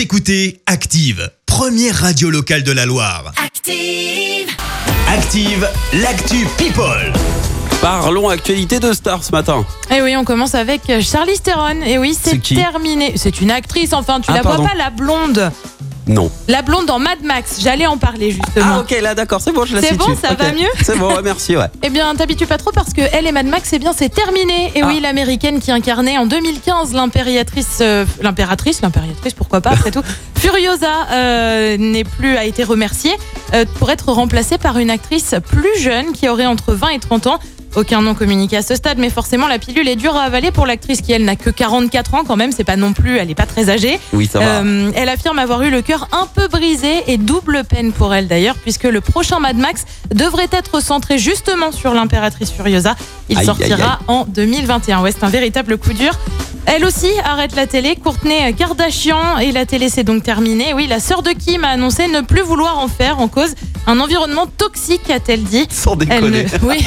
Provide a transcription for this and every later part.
Vous écoutez Active, première radio locale de la Loire. Active. Active, l'actu People. Parlons actualité de stars ce matin. Et Eh oui, on commence avec Charlize Theron. Et oui, C'est c'est qui terminé. C'est une actrice, enfin, tu Ah, la pardon. vois pas, la blonde. Non. La blonde dans Mad Max. J'allais en parler justement. Ah ok, là d'accord, c'est bon, je la C'est situe. bon, ça Ok. va mieux C'est bon, ouais, merci, ouais. Eh bien, t'habitues pas trop parce que elle et Mad Max, eh bien, c'est terminé. Et Ah. oui, l'américaine qui incarnait en 2015 l'impératrice, euh, l'impératrice, l'impératrice, pourquoi pas, après tout. Furiosa euh, n'est plus a été remerciée euh, pour être remplacée par une actrice plus jeune qui aurait entre 20 et 30 ans. Aucun nom communiqué à ce stade, mais forcément la pilule est dure à avaler pour l'actrice qui elle n'a que 44 ans quand même. C'est pas non plus, elle est pas très âgée. Oui, ça va. Euh, elle affirme avoir eu le cœur un peu brisé et double peine pour elle d'ailleurs, puisque le prochain Mad Max devrait être centré justement sur l'impératrice Furiosa. Il Aïe, sortira aïe, aïe. en 2021. Ouais, c'est un véritable coup dur. Elle aussi arrête la télé. Courtenay Kardashian et la télé c'est donc terminé. Oui, la sœur de Kim a annoncé ne plus vouloir en faire en cause un environnement toxique, a-t-elle dit. Sans Elle déconner. ne- Oui.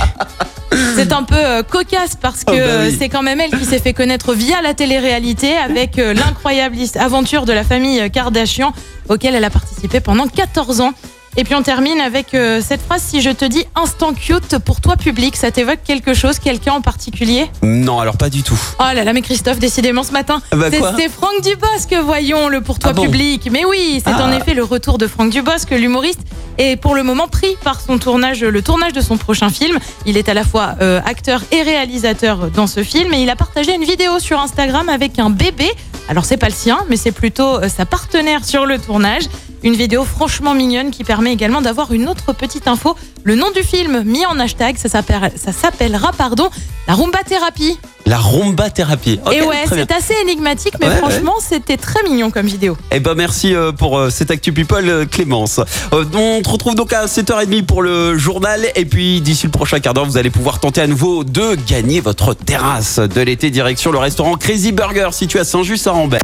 C'est un peu euh, cocasse parce que Oh, bah euh, oui. c'est quand même elle qui s'est fait connaître via la télé-réalité avec euh, l'incroyable aventure de la famille Kardashian auquel elle a participé pendant 14 ans. Et puis on termine avec euh, cette phrase si je te dis instant cute pour toi public, ça t'évoque quelque chose, quelqu'un en particulier? Non, alors pas du tout. Oh là là, mais Christophe, décidément ce matin, Bah, c'est- Franck Dubosc, voyons le pour toi Ah bon public. Mais oui, c'est Ah. en effet le retour de Franck Dubosc, l'humoriste est pour le moment pris par son tournage, le tournage de son prochain film. Il est à la fois euh, acteur et réalisateur dans ce film et il a partagé une vidéo sur Instagram avec un bébé. Alors c'est pas le sien, mais c'est plutôt euh, sa partenaire sur le tournage. Une vidéo franchement mignonne qui permet également d'avoir une autre petite info. Le nom du film mis en hashtag, ça s'appelle- ça s'appellera pardon la Rumba Thérapie. La rumba thérapie. Et ouais, c'est assez énigmatique, mais Ouais, franchement, c'était très mignon comme vidéo. Eh ben merci euh, pour euh, cette actu people euh, Clémence. On te retrouve donc à 7h30 pour le journal et puis d'ici le prochain quart d'heure vous allez pouvoir tenter à nouveau de gagner votre terrasse de l'été direction le restaurant Crazy Burger situé à Saint-Just-à-Rambert.